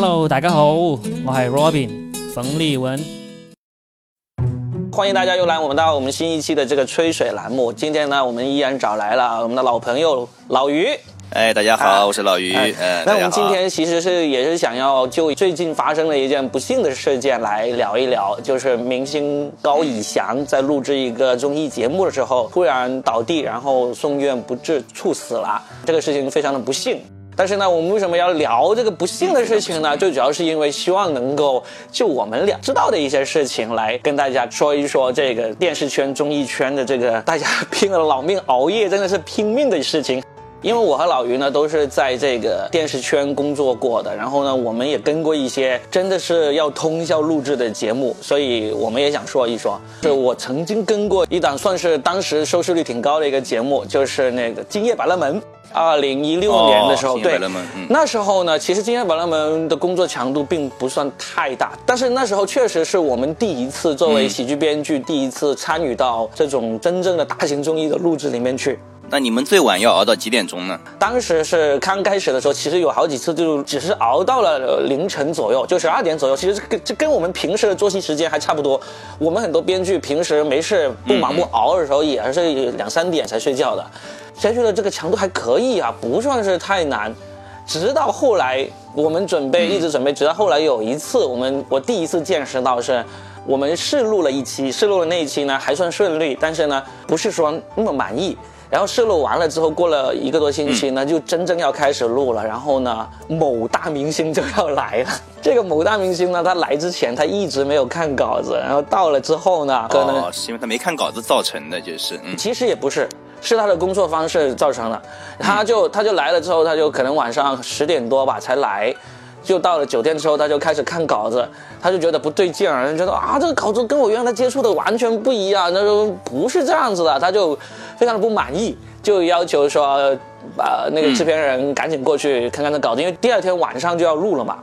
Hello，大家好，我系 Robin 冯立文。欢迎大家又来我们到我们新一期的这个吹水栏目。今天呢，我们依然找来了我们的老朋友老于。哎，大家好，我是老于。哎嗯，那我们今天其实是也是想要就最近发生的一件不幸的事件来聊一聊，就是明星高以翔在录制一个综艺节目的时候突然倒地，然后送院不治，猝死了。这个事情非常的不幸。但是呢，我们为什么要聊这个不幸的事情呢？最主要是因为希望能够就我们俩知道的一些事情来跟大家说一说这个电视圈、综艺圈的这个大家 拼了老命熬夜，真的是拼命的事情。因为我和老于呢都是在这个电视圈工作过的，然后呢，我们也跟过一些真的是要通宵录制的节目，所以我们也想说一说。是我曾经跟过一档算是当时收视率挺高的一个节目，就是那个《今夜百乐门》。二零一六年的时候，对那时候呢，其实《今夜百乐门》的工作强度并不算太大，但是那时候确实是我们第一次作为喜剧编剧，第一次参与到这种真正的大型综艺的录制里面去。那你们最晚要熬到几点钟呢？当时是刚开始的时候，其实有好几次就只是熬到了呃凌晨左右，就十二点左右。其实跟这跟我们平时的作息时间还差不多。我们很多编剧平时没事不忙不熬的时候，也是两三点才睡觉的。谁觉得这个强度还可以啊，不算是太难。直到后来，我们准备一直准备，直到后来有一次，我们我第一次见识到是，我们试录了一期，试录的那一期呢还算顺利，但是呢不是说那么满意。然后试录完了之后，过了一个多星期呢，就真正要开始录了。然后呢，某大明星就要来了。这个某大明星呢，他来之前他一直没有看稿子，然后到了之后呢，可能哦，是因为他没看稿子造成的，就是嗯，其实也不是，是他的工作方式造成的。他就他就来了之后，他就可能晚上十点多吧才来，就到了酒店之后，他就开始看稿子，他就觉得不对劲儿，觉得啊这个稿子跟我原来接触的完全不一样，他说不是这样子的，他就非常的不满意，就要求说把那个制片人赶紧过去看看这稿子，因为第二天晚上就要录了嘛。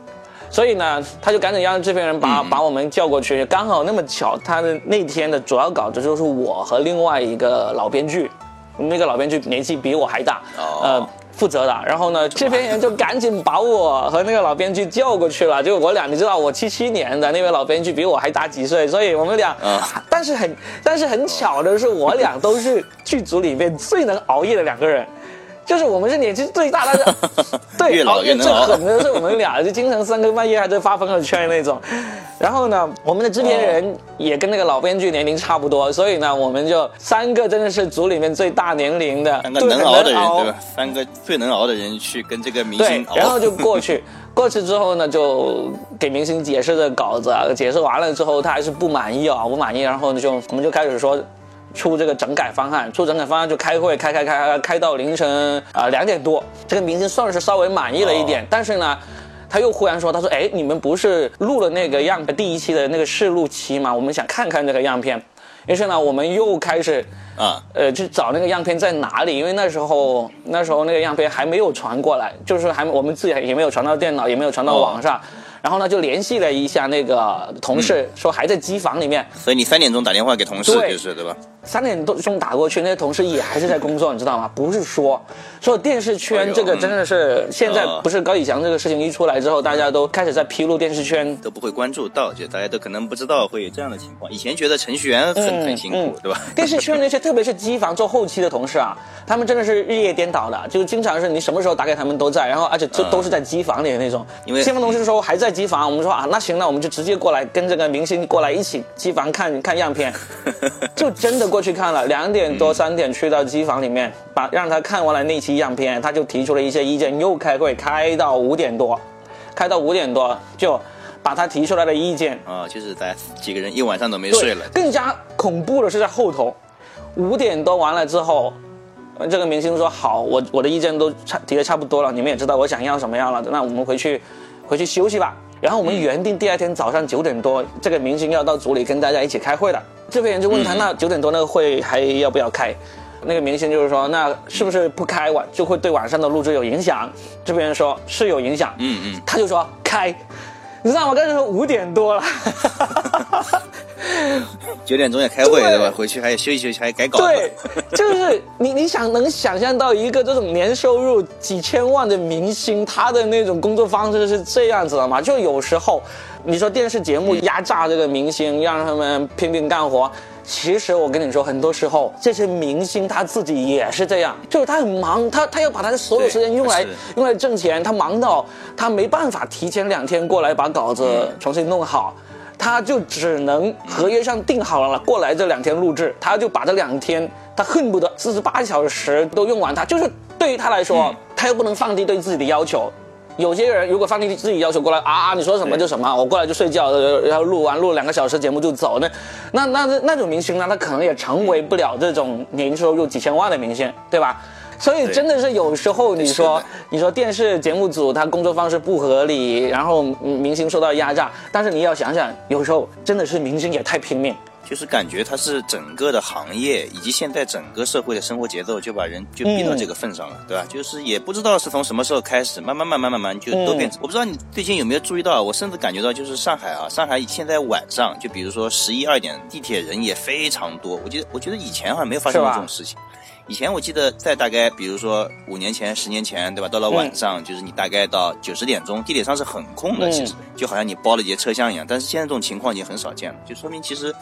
所以呢，他就赶紧让制片人把、把我们叫过去，刚好那么巧，他的那天的主要稿子就是我和另外一个老编剧，那个老编剧年纪比我还大，呃。负责的，然后呢，制片人就赶紧把我和那个老编剧叫过去了。就我俩，你知道，我七七年的那位老编剧比我还大几岁，所以我们俩，啊但是很但是很巧的是，我俩都是剧组里面最能熬夜的两个人。就是我们是年纪最大，但 是对越老越能熬狠的是我们俩，就经常三更半夜还在发朋友圈那种。然后呢，我们的制片人也跟那个老编剧年龄差不多，所以呢，我们就三个真的是组里面最大年龄的，三个对能熬的人，对吧？三个最能熬的人去跟这个明星，熬，然后就过去，过去之后呢，就给明星解释这稿子，啊，解释完了之后，他还是不满意啊，不满意，然后呢就我们就开始说。出这个整改方案，出整改方案就开会，开开开开开到凌晨啊两、点多。这个明星算是稍微满意了一点，哦但是呢，他又忽然说，他说，哎，你们不是录了那个样第一期的那个试录期吗？我们想看看这个样片。于是呢，我们又开始啊，呃，去找那个样片在哪里，因为那时候那时候那个样片还没有传过来，就是还我们自己也没有传到电脑，也没有传到网上。然后呢，就联系了一下那个同事，说还在机房里面。所以你三点钟打电话给同事，就是对吧？三点多钟打过去，那些同事也还是在工作，你知道吗？不是说说电视圈这个真的是现在呃不是高以翔这个事情一出来之后，大家都开始在披露电视圈都不会关注到，就大家都可能不知道会有这样的情况。以前觉得程序员很、很辛苦，嗯对吧？电视圈那些，特别是机房做后期的同事啊，他们真的是日夜颠倒的，就经常是你什么时候打给他们都在，然后而且都嗯都是在机房里的那种。因为先锋同事说还在机房，我们说啊，那行，那我们就直接过来跟这个明星过来一起机房看看样片，就真的过去看了，两点多三点去到机房里面，把让他看完了那期样片，他就提出了一些意见，又开会开到五点多，开到五点多就把他提出来的意见啊，就是大家几个人一晚上都没睡了。更加恐怖的是在后头，五点多完了之后，呃这个明星说好，我我的意见都差提的差不多了，你们也知道我想要什么样了，那我们回去回去休息吧。然后我们原定第二天早上九点多，这个明星要到组里跟大家一起开会的。这边人就问他，那九点多那个会还要不要开？那个明星就是说，那是不是不开晚就会对晚上的录制有影响？这边人说是有影响，嗯嗯，他就说开，你知道吗？刚才说五点多了，九点钟要开会对对吧？回去还要休息休息，还改稿子。对，就是你你想能想象到一个这种年收入几千万的明星，他的那种工作方式是这样子的吗？就有时候你说电视节目压榨这个明星，让他们拼命干活。其实我跟你说，很多时候这些明星他自己也是这样，就是他很忙，他他要把他的所有时间用来用来挣钱，他忙到他没办法提前两天过来把稿子重新弄好。他就只能合约上定好了，过来这两天录制，他就把这两天，他恨不得四十八小时都用完它。就是对于他来说，他又不能放低对自己的要求。有些人如果放弃自己要求过来啊，你说什么就什么，我过来就睡觉，呃然后录完录两个小时节目就走，那那那那那种明星呢，他可能也成为不了这种年收入几千万的明星，对吧？所以真的是有时候你说你说电视节目组他工作方式不合理，然后嗯明星受到压榨，但是你要想想，有时候真的是明星也太拼命。就是感觉它是整个的行业以及现在整个社会的生活节奏，就把人就逼到这个份上了，对吧？就是也不知道是从什么时候开始，慢慢慢慢慢慢就都变成。我不知道你最近有没有注意到，我甚至感觉到就是上海啊，上海现在晚上就比如说十一二点，地铁人也非常多。我觉得我觉得以前好像没有发生过这种事情。以前我记得在大概比如说五年前、十年前，对吧？到了晚上，就是你大概到九十点钟，地铁上是很空的，嗯其实就好像你包了一节车厢一样。但是现在这种情况已经很少见了，就说明其实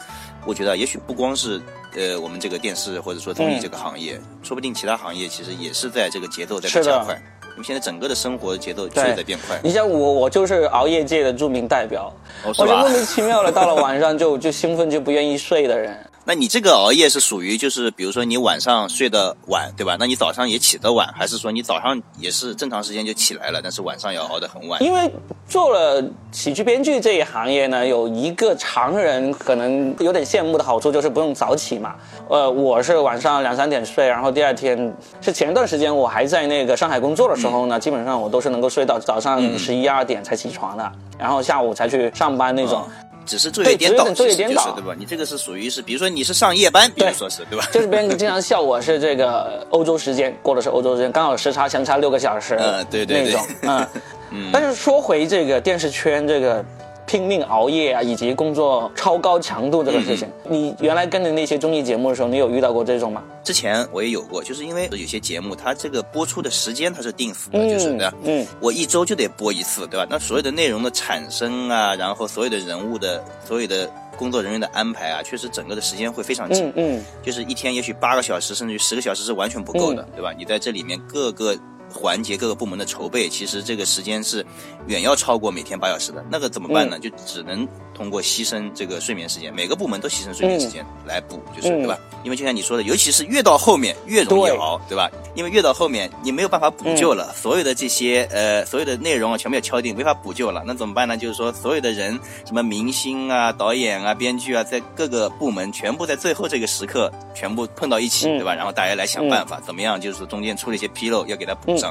我觉得也许不光是呃我们这个电视或者说综艺嗯这个行业，说不定其他行业其实也是在这个节奏在是的被加快。我们现在整个的生活节奏确实在变快，你像我，我就是熬夜界的著名代表，哦我就莫？名其妙的到了晚上 就就兴奋就不愿意睡的人。那你这个熬夜是属于就是比如说你晚上睡得晚，对吧？那你早上也起得晚，还是说你早上也是正常时间就起来了，但是晚上要熬得很晚？因为做了喜剧编剧这一行业呢，有一个常人可能有点羡慕的好处，就是不用早起嘛。呃，我是晚上两三点睡，然后第二天是前段时间我还在那个上海工作的时候呢，基本上我都是能够睡到早上十一二点才起床的，然后下午才去上班那种。只是做一点倒，对只是有点昼夜颠倒就是对吧？你这个是属于是，比如说你是上夜班，比如对说是对吧？就是别人经常 笑我是这个欧洲时间，过的是欧洲时间，刚好时差相差六个小时，嗯对对对那种，嗯，但是说回这个电视圈这个拼命熬夜啊，以及工作超高强度这个事情，嗯你原来跟着那些综艺节目的时候，你有遇到过这种吗？之前我也有过，就是因为有些节目它这个播出的时间它是定死的，嗯就是对吧？嗯，我一周就得播一次，对吧？那所有的内容的产生啊，然后所有的人物的所有的工作人员的安排啊，确实整个的时间会非常紧。嗯嗯，就是一天也许八个小时，甚至于十个小时是完全不够的，嗯对吧？你在这里面各个环节、各个部门的筹备，其实这个时间是远要超过每天八小时的。那个怎么办呢？就只能通过牺牲这个睡眠时间，每个部门都牺牲睡眠时间来补，就是嗯对吧？因为就像你说的，尤其是越到后面越容易熬，对吧？因为越到后面你没有办法补救了，所有的这些呃所有的内容啊全部要敲定，没法补救了。那怎么办呢？就是说所有的人，什么明星啊、导演啊、编剧啊，在各个部门全部在最后这个时刻全部碰到一起，嗯对吧？然后大家来想办法，怎么样就是说中间出了一些纰漏，要给他补上。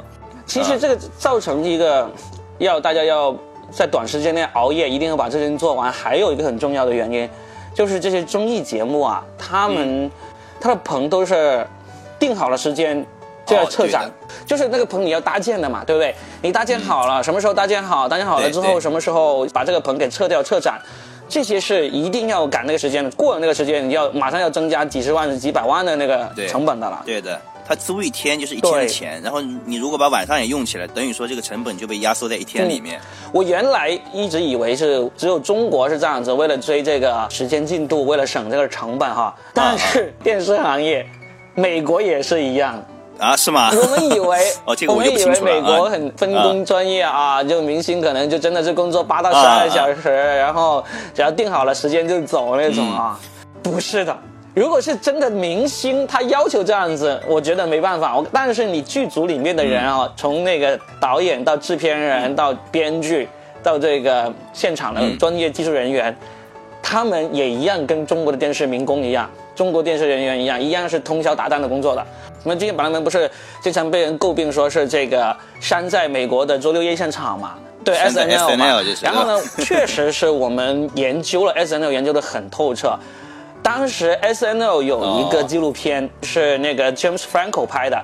其实这个造成一个要大家要在短时间内熬夜，一定要把这件事做完，还有一个很重要的原因，就是这些综艺节目啊，他们、他的棚都是定好了时间就要撤展。哦就是那个棚你要搭建的嘛，对不对？你搭建好了，什么时候搭建好？搭建好了之后，什么时候把这个棚给撤掉、撤展？这些是一定要赶那个时间的，过了那个时间，你要马上要增加几十万、几百万的那个成本的了。对的，它租一天就是一天的钱，然后你如果把晚上也用起来，等于说这个成本就被压缩在一天里面。我原来一直以为是只有中国是这样子，为了追这个时间进度，为了省这个成本哈。但是电视行业，美国也是一样。啊，是吗？我们以为 哦这个我们以为美国啊很分工专业啊，就明星可能就真的是工作八到十啊二小时，然后只要定好了时间就走那种啊。嗯不是的。如果是真的明星，他要求这样子，我觉得没办法。我但是你剧组里面的人啊，从那个导演到制片人到编剧到这个现场的嗯专业技术人员，他们也一样跟中国的电视民工一样，中国电视人员一样，一样是通宵达旦的工作的。那么之前把他们不是经常被人诟病说是这个山寨美国的周六夜现场嘛？对 S N L 嘛 SNL 就是然后呢，确实是我们研究了 S N L 研究的很透彻。当时 S N L 有一个哦纪录片是那个 James Franco 拍的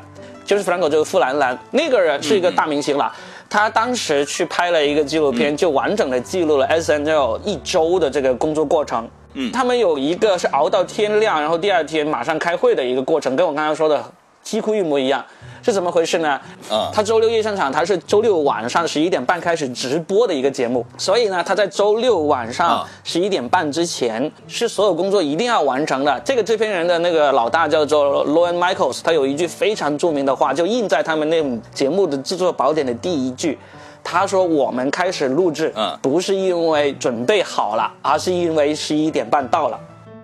，James Franco 就是富兰兰那个人是一个大明星了，他当时去拍了一个纪录片，就完整的记录了 S N L 一周的这个工作过程。嗯，他们有一个是熬到天亮，然后第二天马上开会的一个过程，跟我刚刚说的几乎一模一样。是怎么回事呢？嗯他周六夜现场，他是周六晚上十一点半开始直播的一个节目，所以呢，他在周六晚上啊十一点半之前是所有工作一定要完成的。这个制片人的那个老大叫做 Lowen Michaels，他有一句非常著名的话，就印在他们那种节目的制作宝典的第一句。他说：“我们开始录制，嗯不是因为准备好了，而是因为十一点半到了。”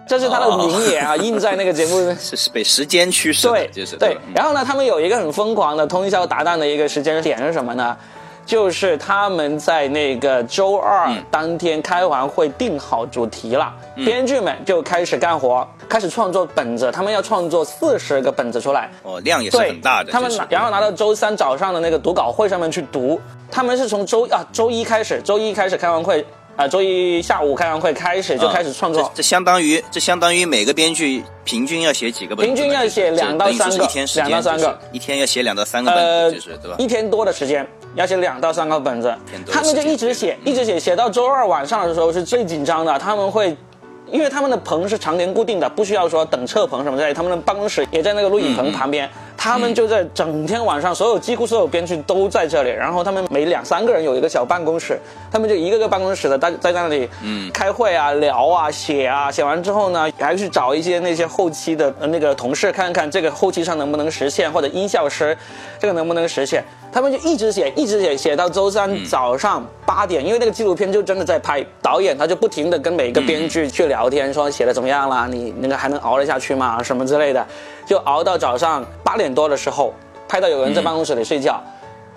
这是他的名言啊，印在那个节目里面 是是被时间驱使的对，，就是对吧。嗯然后呢，他们有一个很疯狂的通宵达旦的一个时间点是什么呢？就是他们在那个周二嗯当天开完会定好主题了，编剧们就开始干活，开始创作本子，他们要创作四十个本子出来。哦，量也是，很大的。他们拿然后拿到周三早上的那个读稿会上面去读。他们是从周啊周一开始，周一开始开完会，啊、周一下午开完会开始就开始创作。这这相当于这相当于每个编剧平均要写几个本子？平均要写两到三个两到三个一天要写两到三个本呃子，就是对吧？一天多的时间，要写两到三个本子他们就一直写，一直写，写到周二晚上的时候是最紧张的，他们会。因为他们的棚是常年固定的，不需要说等撤棚什么之类，他们的办公室也在那个录影棚旁边，他们就在整天晚上，所有几乎所有编剧都在这里，然后他们每两三个人有一个小办公室，他们就一个个办公室的在在那里嗯。开会啊、聊啊、写啊，写完之后呢，还去找一些那些后期的呃那个同事看看这个后期上能不能实现，或者音效师这个能不能实现。他们就一直写，一直写，写到周三早上八点，因为那个纪录片就真的在拍，导演他就不停的跟每个编剧去聊天，说写的怎么样啦，你那个还能熬得下去吗？什么之类的，就熬到早上八点多的时候，拍到有人在办公室里睡觉，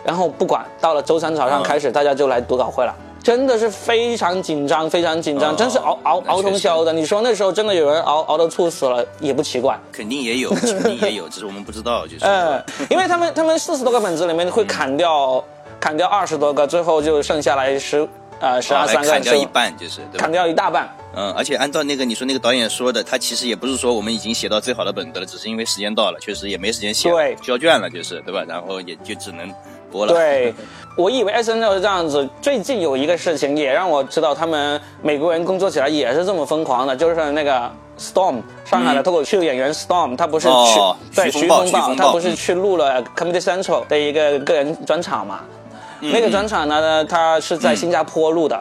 然后不管到了周三早上嗯开始，大家就来读稿会了。真的是非常紧张，非常紧张，哦真是熬熬熬通宵的。你说那时候真的有人熬熬到猝死了，也不奇怪。肯定也有，肯定也有，只是我们不知道，就是。嗯，因为他们他们四十多个本子里面会砍掉砍掉二十多个，最后就剩下来十呃十二三个，砍掉一半，就是对砍？掉一大半。嗯，而且按照那个你说那个导演说的，他其实也不是说我们已经写到最好的本子了，只是因为时间到了，确实也没时间写，对交卷了，就是对吧？然后也就只能播了。对，我以为 S N L 是这样子。最近有一个事情也让我知道，他们美国人工作起来也是这么疯狂的，就是那个 Storm 上海的脱口秀演员 Storm，他不是去、哦对徐风暴风徐风暴他不是去录了 Comedy Central 的一个个人专场嘛？那个专场呢，他是在新加坡录的。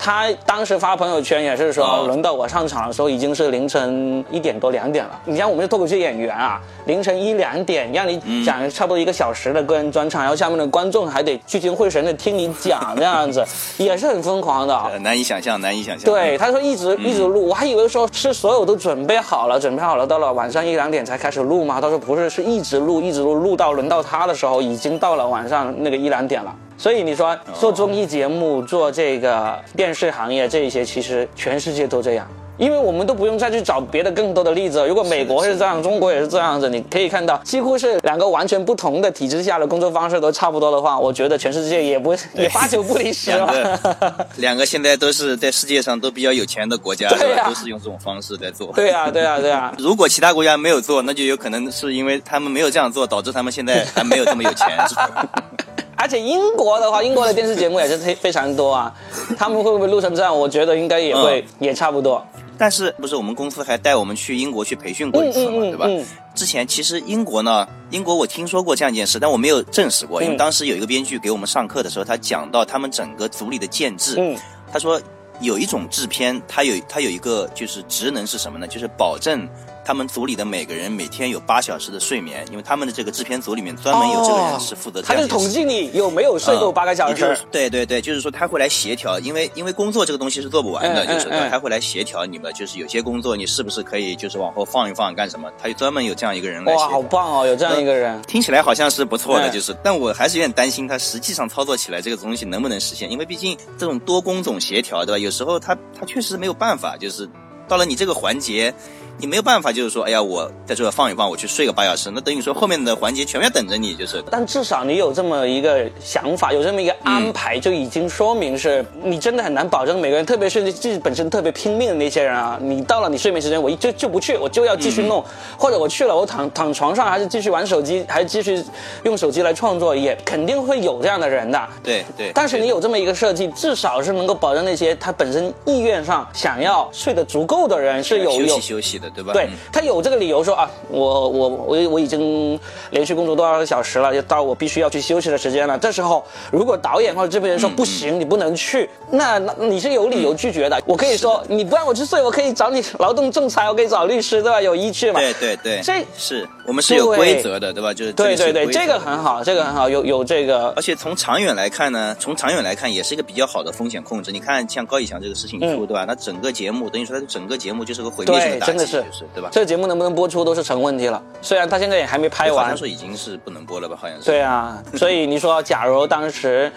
他当时发朋友圈也是说，哦轮到我上场的时候已经是凌晨一点多两点了。你像我们是脱口秀演员啊，凌晨一两点让你讲差不多一个小时的个人专场，然后下面的观众还得聚精会神的听你讲，这样子 也是很疯狂的。呃，难以想象，难以想象。对，他说一直一直录，我还以为说是所有都准备好了，准备好了，到了晚上一两点才开始录吗。他说不是，是一直录，一直录，录到轮到他的时候，已经到了晚上那个一两点了。所以你说做综艺节目、做这个电视行业这一些，其实全世界都这样。因为我们都不用再去找别的更多的例子。如果美国是这样，中国也是这样子，你可以看到几乎是两个完全不同的体制下的工作方式都差不多的话，我觉得全世界也不 也八九不离十两了。个两个现在都是在世界上都比较有钱的国家，对呀？都是用这种方式在做。对啊，对啊，对啊。如果其他国家没有做，那就有可能是因为他们没有这样做，导致他们现在还没有这么有钱。是吧而且英国的话，英国的电视节目也是非非常多啊，他们会不会录成这样？我觉得应该也会，也差不多。但是不是我们公司还带我们去英国去培训过一次嘛，嗯嗯嗯对吧？嗯之前其实英国呢，英国我听说过这样一件事，但我没有证实过，因为嗯当时有一个编剧给我们上课的时候，他讲到他们整个组里的建制，嗯他说有一种制片，他有他有一个就是职能是什么呢？就是保证他们组里的每个人每天有八小时的睡眠，因为他们的这个制片组里面专门有这个人是负责这他就是统计你有没有睡够八个小时也就是。对对对，就是说他会来协调，因为因为工作这个东西是做不完的，嗯就是他会来协调你们，就是有些工作你是不是可以就是往后放一放干什么？他就专门有这样一个人来哇，好。棒哦，有这样一个人。听起来好像是不错的，嗯就是，但我还是有点担心他实际上操作起来这个东西能不能实现，因为毕竟这种多工种协调，对吧？有有时候他他确实没有办法，就是到了你这个环节。你没有办法，就是说，哎呀，我在这放一放，我去睡个八小时，那等于说后面的环节全要等着你，就是。但至少你有这么一个想法，有这么一个安排，就已经说明是你真的很难保证每个人，特别是自己本身特别拼命的那些人啊，你到了你睡眠时间，我就就不去，我就要继续弄，或者我去了，我躺躺床上还是继续玩手机，还是继续用手机来创作，也肯定会有这样的人的。对对。但是你有这么一个设计，至少是能够保证那些他本身意愿上想要睡得足够的人是有休息休息的，对吧？对他。有这个理由说啊，我我我我已经连续工作多少个小时了，就到我必须要去休息的时间了。这时候，如果导演或者制片人说不行，你不能去，那那你是有理由拒绝的。我可以说你不让我去睡，我可以找你劳动仲裁，我可以找律师，对吧？有依据嘛？对对对，这是我们是有规则的，对吧？就是对对对，这个很好，这个很好，有有这个。而且从长远来看呢，从长远来看也是一个比较好的风险控制。你看，像高以翔这个事情出，对吧？那整个节目等于说他整个节目就是个毁灭性的打击，就是对吧？这个节目能不能播出都是。是成问题了，虽然他现在也还没拍完，说已经是不能播了吧？好像是。对啊，所以你说，假如当时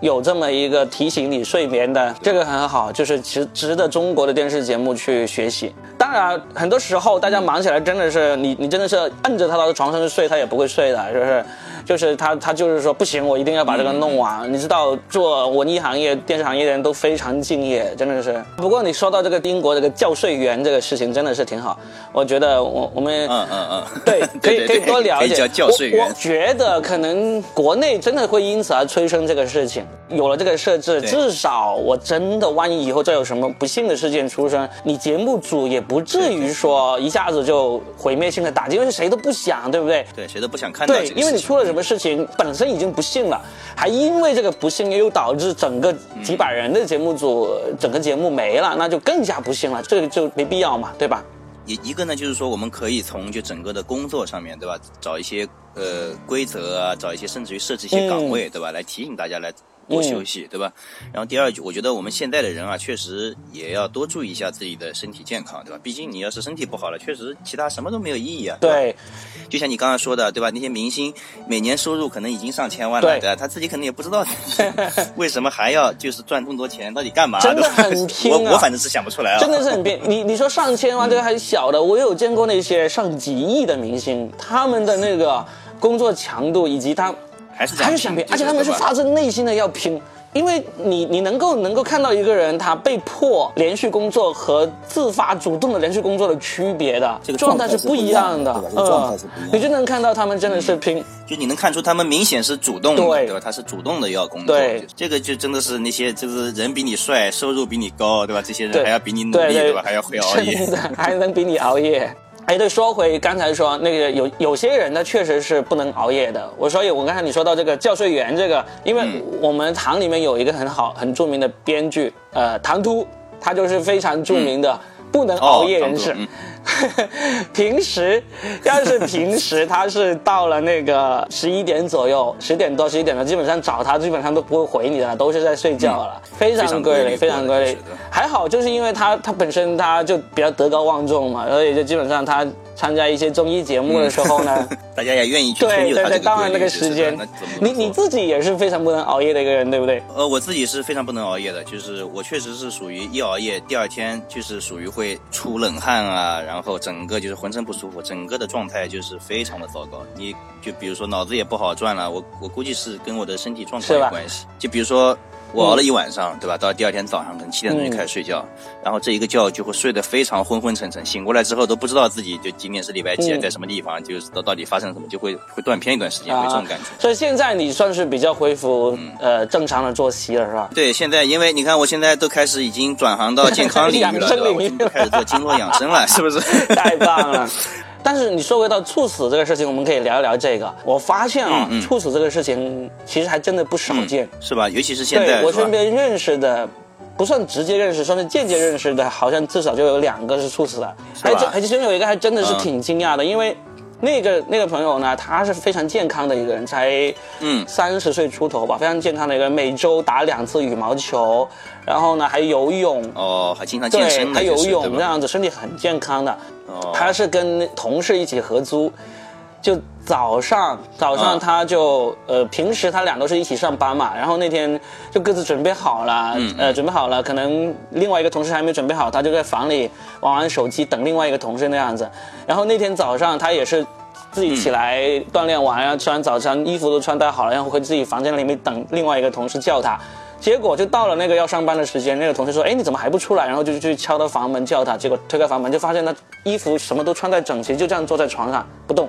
有这么一个提醒你睡眠的，这个很好，就是值值得中国的电视节目去学习。当然，很多时候大家忙起来，真的是你你真的是摁着他到床上去睡，他也不会睡的，是不是？就是他，他就是说不行，我一定要把这个弄完。你知道，做文艺行业、电视行业的人都非常敬业，真的是。不过你说到这个英国这个教税员这个事情，真的是挺好。我觉得我我们嗯嗯嗯，对，可以可以多了解。教税员。我觉得可能国内真的会因此而催生这个事情。有了这个设置，至少我真的万一以后再有什么不幸的事件出生，你节目组也不至于说一下子就毁灭性的打击，因为谁都不想，对不对？对，谁都不想看到。对，因为你出了什么事情，本身已经不幸了，还因为这个不幸又导致整个几百人的节目组整个节目没了，那就更加不幸了，这个就没必要嘛，对吧？一一个呢，就是说我们可以从就整个的工作上面对吧，找一些呃规则啊，找一些甚至于设置一些岗位对吧，来提醒大家来。多休息，对吧？然后第二句，我觉得我们现在的人啊，确实也要多注意一下自己的身体健康，对吧？毕竟你要是身体不好了，确实其他什么都没有意义啊。对，就像你刚刚说的，对吧？那些明星每年收入可能已经上千万了，对吧？他自己可能也不知道 为什么还要就是赚这么多钱，到底干嘛？真的很拼啊！我我反正是想不出来啊。真的是很拼。你你说上千万这个还小的，我有见过那些上几亿的明星，他们的那个工作强度以及他。还是还是想拼，而且他们是发自内心的要拼，因为你你能够能够看到一个人他被迫连续工作和自发主动的连续工作的区别的这个状态是不一样的，嗯，你就能看到他们真的是拼，就你能看出他们明显是主动的，对吧？他是主动的要工作，对，这个就真的是那些就是人比你帅，收入比你高，对吧？这些人还要比你努力，对吧？还要会熬夜，还能比你熬夜。哎，对，说回刚才说那个有有些人呢，确实是不能熬夜的。我所以，我刚才你说到这个教税员这个，因为我们堂里面有一个很好很著名的编剧，呃，唐突，他就是非常著名的不能熬夜人士。平时要是平时他是到了那个十一点左右，十点多十一点了，基本上找他基本上都不会回你的，都是在睡觉了，非常规律，非常规律。还好就是因为他他本身他就比较德高望重嘛，所以就基本上他。参加一些综艺节目的时候呢，大家也愿意去对对对，当然那个时间，你你自己也是非常不能熬夜的一个人，对不对？呃，我自己是非常不能熬夜的，就是我确实是属于一熬夜，第二天就是属于会出冷汗啊，然后整个就是浑身不舒服，整个的状态就是非常的糟糕。你就比如说脑子也不好转了，我我估计是跟我的身体状况有关系。就比如说。我熬了一晚上，对吧？到第二天早上可能七点钟就开始睡觉，然后这一个觉就会睡得非常昏昏沉沉，醒过来之后都不知道自己就今天是礼拜几，在什么地方，就是到到底发生什么，就会会断片一段时间，会这种感觉。所以现在你算是比较恢复呃正常的作息了，是吧？对，现在因为你看我现在都开始已经转行到健康领域了，开始做经络养生了，是不是？太棒了。但是你说回到猝死这个事情，我们可以聊一聊这个。我发现啊，猝死这个事情其实还真的不少见，是吧？尤其是现在，我身边认识的，不算直接认识，算是间接认识的，好像至少就有两个是猝死的。还还其中有一个还真的是挺惊讶的，因为那个那个朋友呢，他是非常健康的一个人，才嗯。三十岁出头吧，非常健康的一个人，每周打两次羽毛球，然后呢还游泳，哦，还经常健身，还游泳这样子，身体很健康的。他是跟同事一起合租，就早上早上啊。他就、呃平时他俩都是一起上班嘛，然后那天就各自准备好了，嗯呃准备好了，可能另外一个同事还没准备好，他就在房里玩玩手机等另外一个同事那样子。然后那天早上他也是自己起来锻炼完，然后吃完早餐，衣服都穿戴好了，然后回自己房间里面等另外一个同事叫他。结果就到了那个要上班的时间，那个同事说：“哎，你怎么还不出来？”然后就去敲他房门叫他，结果推开房门就发现他衣服什么都穿戴整齐，就这样坐在床上不动，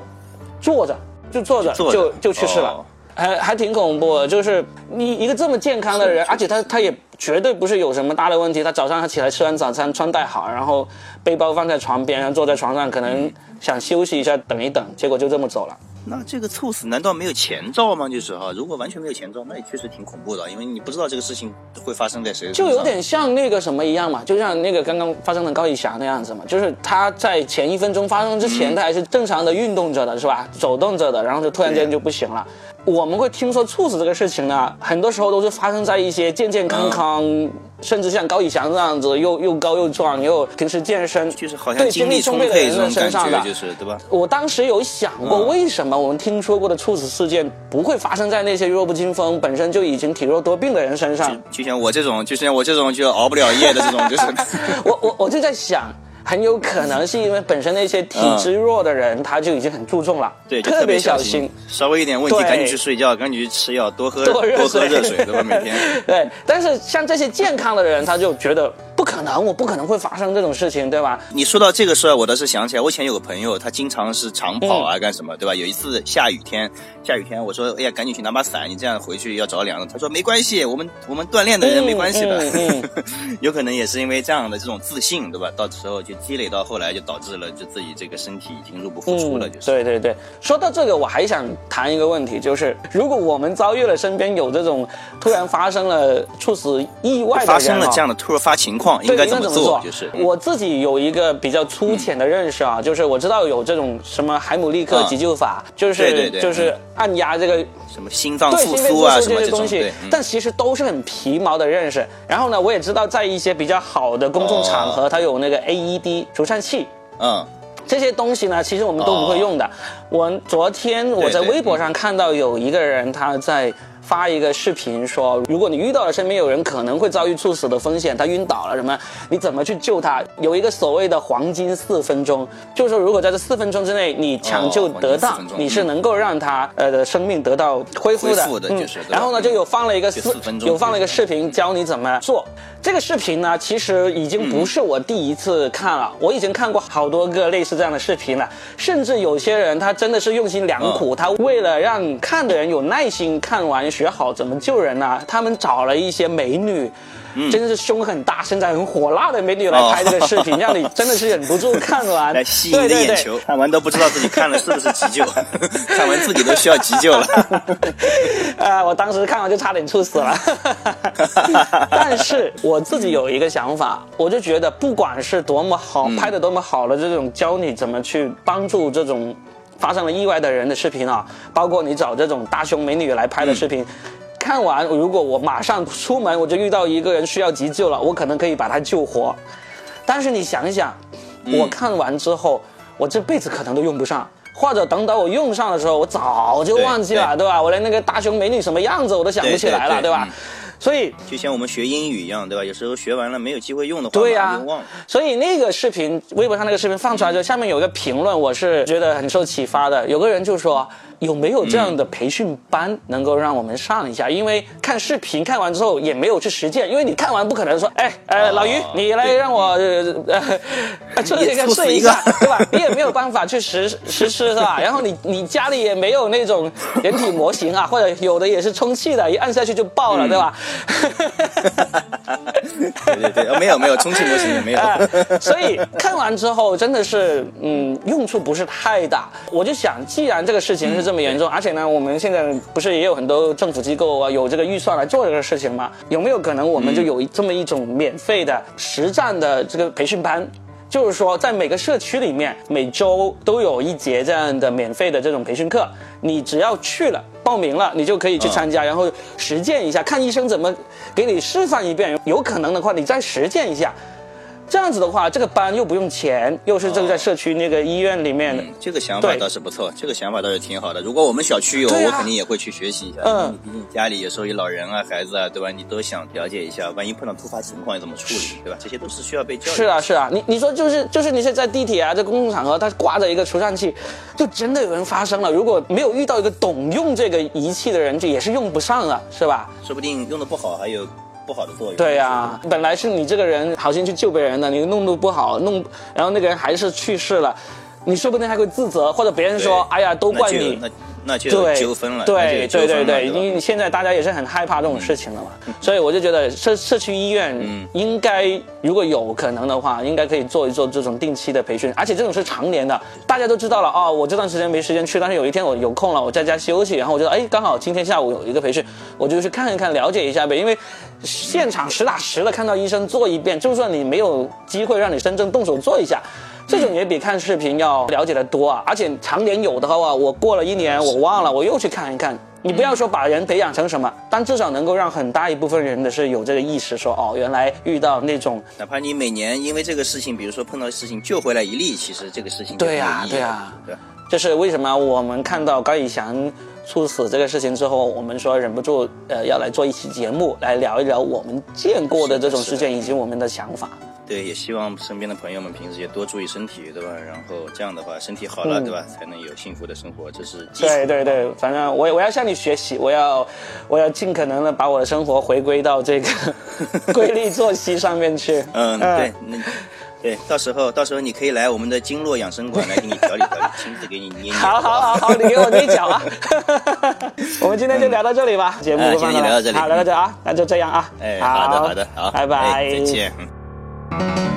坐着就坐着就就去世了。哦还还挺恐怖的，就是你一个这么健康的人，而且他他也绝对不是有什么大的问题。他早上他起来吃完早餐，穿戴好，然后背包放在床边，然后坐在床上，可能想休息一下，等一等，结果就这么走了。那这个猝死难道没有前兆吗？就是哈，如果完全没有前兆，那也确实挺恐怖的，因为你不知道这个事情会发生在谁身上。就有点像那个什么一样嘛，就像那个刚刚发生的高以翔那样子嘛，就是他在前一分钟发生之前，他还是正常的运动着的，是吧？走动着的，然后就突然间就不行了。我们会听说猝死这个事情呢，很多时候都是发生在一些健健康康，甚至像高以翔这样子又又高又壮又平时健身，就是好像对精力充充沛的人身上的，。就是对吧？我当时有想过，嗯为什么我们听说过的猝死事件不会发生在那些弱不禁风、本身就已经体弱多病的人身上？就像我这种，就像我这种就熬不了夜的这种，就是 我我我就在想，很有可能是因为本身那些体质弱的人，他就已经很注重了，对，特别小心，稍微一点问题赶紧去睡觉，赶紧去吃药，多喝多热喝热水，对吧？每天。对，但是像这些健康的人，他就觉得不可能，我不可能会发生这种事情，对吧？你说到这个事儿，我倒是想起来，我以前有个朋友，他经常是长跑嗯啊，干什么，对吧？有一次下雨天，下雨天，我说，哎呀，赶紧去拿把伞，你这样回去要着凉了。他说没关系，我们我们锻炼的人嗯没关系的。嗯 有可能也是因为这样的这种自信，对吧？到时候就积累到后来，就导致了就自己这个身体已经入不敷出了，就是。对对对，说到这个，我还想谈一个问题，就是如果我们遭遇了身边有这种突然发生了猝死意外的发生了这样的突发情况，应对，该怎么做？就是我自己有一个比较粗浅的认识啊，就是我知道有这种什么海姆立克嗯急救法，就是对对对就是按压这个什么心脏复苏啊，这些东西但其实都是很皮毛的认识。然后呢，我也知道在一些比较好的公众场合，它有那个 AED 除颤器。嗯，这些东西呢，其实我们都不会用的。我昨天我在微博上看到有一个人他在发一个视频说，如果你遇到了身边有人可能会遭遇猝死的风险，他晕倒了什么，你怎么去救他？有一个所谓的黄金四分钟，就是说如果在这四分钟之内你抢救得当，你是能够让他呃的生命得到恢复的。恢复的就是对吧然后呢，就有放了一个四四分钟有放了一个视频教你怎么做。这个视频呢，其实已经不是我第一次看了，我已经看过好多个类似这样的视频了。甚至有些人他真的是用心良苦，他为了让看的人有耐心看完学好怎么救人呢、他们找了一些美女。真的是胸很大、身材很火辣的美女来拍这个视频，让你真的是忍不住看完，来吸引你的对对对眼球，看完都不知道自己看了是不是急救，看完自己都需要急救了。啊，我当时看完就差点猝死了。但是我自己有一个想法，我就觉得不管是多么好、拍的多么好的这种教你怎么去帮助这种发生了意外的人的视频啊，包括你找这种大胸美女来拍的视频。看完，如果我马上出门，我就遇到一个人需要急救了，我可能可以把他救活。但是你想一想，我看完之后，我这辈子可能都用不上，或者等到我用上的时候，我早就忘记了，对对吧？我连那个大胸美女什么样子我都想不起来了，对吧嗯？所以就像我们学英语一样，对吧？有时候学完了没有机会用的话，对呀。所以那个视频，微博上那个视频放出来之后，下面有一个评论，我是觉得很受启发的。有个人就说，有没有这样的培训班能够让我们上一下？因为看视频看完之后也没有去实践，因为你看完不可能说，哎，呃，哦老于，你来让我呃呃 做一个试一下，对吧？你也没有办法去实实施是吧？然后你你家里也没有那种人体模型啊，或者有的也是充气的，一按下去就爆了，对吧？对对对，呃没有没有，充气模型也没有。啊，所以看完之后真的是，嗯，用处不是太大。我就想，既然这个事情是这么严重，而且呢，我们现在不是也有很多政府机构啊，有这个预算来做这个事情吗？有没有可能我们就有这么一种免费的实战的这个培训班？就是说，在每个社区里面，每周都有一节这样的免费的这种培训课，你只要去了报名了，你就可以去参加，然后实践一下，看医生怎么给你示范一遍。有可能的话，你再实践一下，这样子的话，这个班又不用钱，又是这个在社区那个医院里面。嗯，这个想法倒是不错，这个想法倒是挺好的。如果我们小区有，啊我肯定也会去学习一下。嗯毕竟家里有时候有老人啊、孩子啊，对吧？你都想了解一下，万一碰到突发情况要怎么处理，对吧？这些都是需要被教育。是啊，是啊，你你说就是就是你是在地铁啊，在公共场合，它挂着一个除颤器，就真的有人发生了。如果没有遇到一个懂用这个仪器的人，就也是用不上了，是吧？说不定用的不好，还有不好的作用。对呀、本来是你这个人好心去救别人的，你弄得不好，弄，然后那个人还是去世了，你说不定还会自责，或者别人说，哎呀，都怪你。那就那就有对，纠纷了。对对对对，吧因为现在大家也是很害怕这种事情了嘛，所以我就觉得社社区医院嗯应该如果有可能的话，应该可以做一做这种定期的培训，而且这种是常年的，大家都知道了哦，我这段时间没时间去，但是有一天我有空了，我在家休息，然后我觉得哎，刚好今天下午有一个培训，我就去看一看，了解一下呗，因为现场实打实的看到医生做一遍，就算你没有机会让你真正动手做一下。这种也比看视频要了解的多啊，而且常年有的话，我过了一年我忘了，我又去看一看。你不要说把人培养成什么，但至少能够让很大一部分人的是有这个意识说，哦，原来遇到那种，哪怕你每年因为这个事情，比如说碰到事情救回来一例，其实这个事情对呀很有意义对呀对吧就是为什么我们看到高以翔猝死这个事情之后，我们说忍不住呃要来做一期节目，来聊一聊我们见过的这种事件以及我们的想法。对，也希望身边的朋友们平时也多注意身体，对吧？然后这样的话，身体好了，嗯对吧？才能有幸福的生活，这是基础。对对对，反正我我要向你学习，我要我要尽可能的把我的生活回归到这个 规律作息上面去。嗯，对，那对，到时候到时候你可以来我们的经络养生馆来给你调理调理，亲自给你捏捏。好好好好，你给我捏脚啊！我们今天就聊到这里吧，节目哎就放今天就聊到这里好，聊到这啊，那就这样啊。哎，好的好的，好，拜拜，哎再见。Thank you.